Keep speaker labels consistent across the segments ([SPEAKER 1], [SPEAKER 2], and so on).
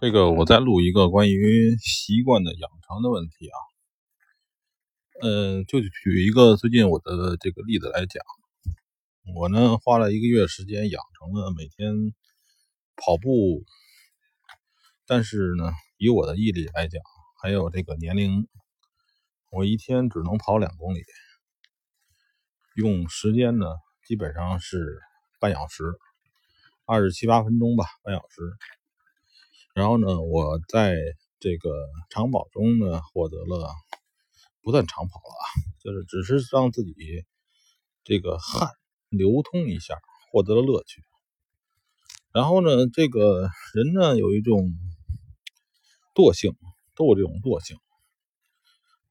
[SPEAKER 1] 这个我再录一个关于习惯的养成的问题啊，嗯，就举一个最近我的这个例子来讲，我呢花了一个月时间养成了每天跑步，但是呢，以我的毅力来讲，还有这个年龄，我一天只能跑两公里，用时间呢基本上是半小时，二十七八分钟吧，半小时。然后呢，我在这个长跑中呢，获得了不算长跑了啊，就是只是让自己这个汗流通一下，获得了乐趣。然后呢，这个人呢有一种惰性，都有这种惰性，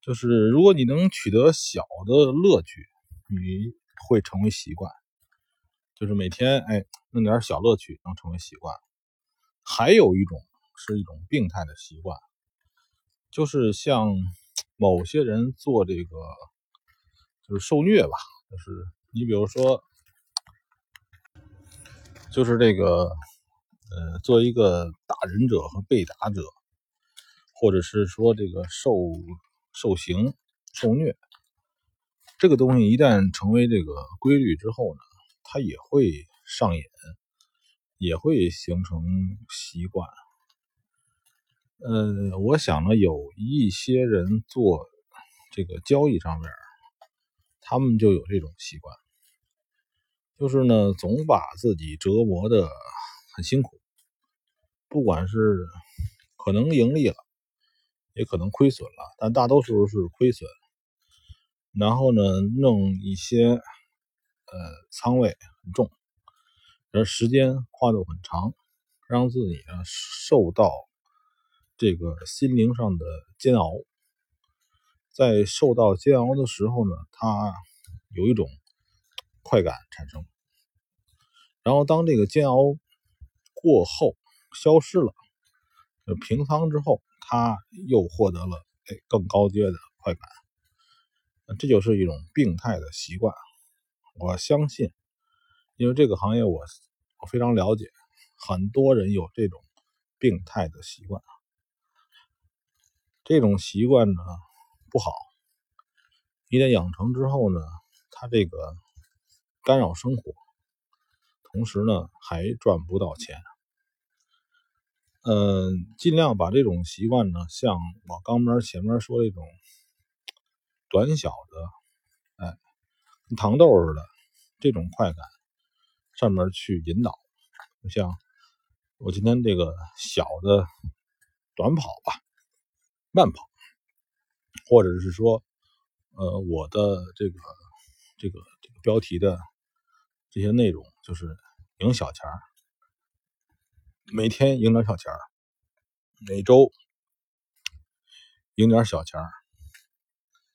[SPEAKER 1] 就是如果你能取得小的乐趣，你会成为习惯，就是每天哎弄点小乐趣能成为习惯。还有一种。是一种病态的习惯，就是像某些人做这个，就是受虐吧。就是你比如说，就是这个，呃，做一个打人者和被打者，或者是说这个受受刑、受虐，这个东西一旦成为这个规律之后呢，它也会上瘾，也会形成习惯。呃，我想呢，有一些人做这个交易上面，他们就有这种习惯，就是呢，总把自己折磨的很辛苦，不管是可能盈利了，也可能亏损了，但大多数是亏损。然后呢，弄一些呃仓位很重，而时间跨度很长，让自己呢受到。这个心灵上的煎熬，在受到煎熬的时候呢，他有一种快感产生。然后当这个煎熬过后消失了，平仓之后，他又获得了哎更高阶的快感。这就是一种病态的习惯。我相信，因为这个行业我我非常了解，很多人有这种病态的习惯。这种习惯呢不好，一旦养成之后呢，它这个干扰生活，同时呢还赚不到钱。嗯，尽量把这种习惯呢，像我刚边前面说这种短小的，哎，糖豆似的这种快感上面去引导，像我今天这个小的短跑吧。慢跑，或者是说，呃，我的这个这个这个标题的这些内容，就是赢小钱儿，每天赢点小钱儿，每周赢点小钱儿，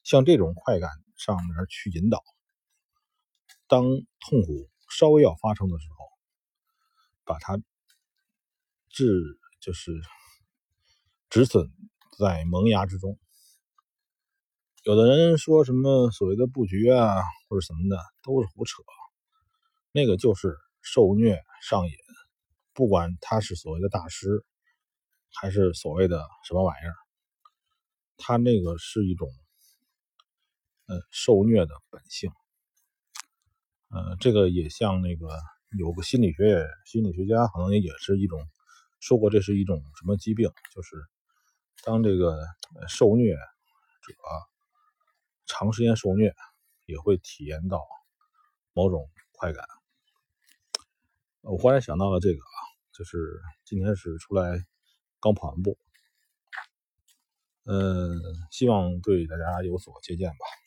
[SPEAKER 1] 像这种快感上面去引导，当痛苦稍微要发生的时候，把它治就是止损。在萌芽之中，有的人说什么所谓的布局啊，或者什么的，都是胡扯。那个就是受虐上瘾，不管他是所谓的大师，还是所谓的什么玩意儿，他那个是一种，呃，受虐的本性。呃，这个也像那个有个心理学心理学家，可能也是一种说过，这是一种什么疾病，就是。当这个受虐者长时间受虐，也会体验到某种快感。我忽然想到了这个啊，就是今天是出来刚跑完步，嗯，希望对大家有所借鉴吧。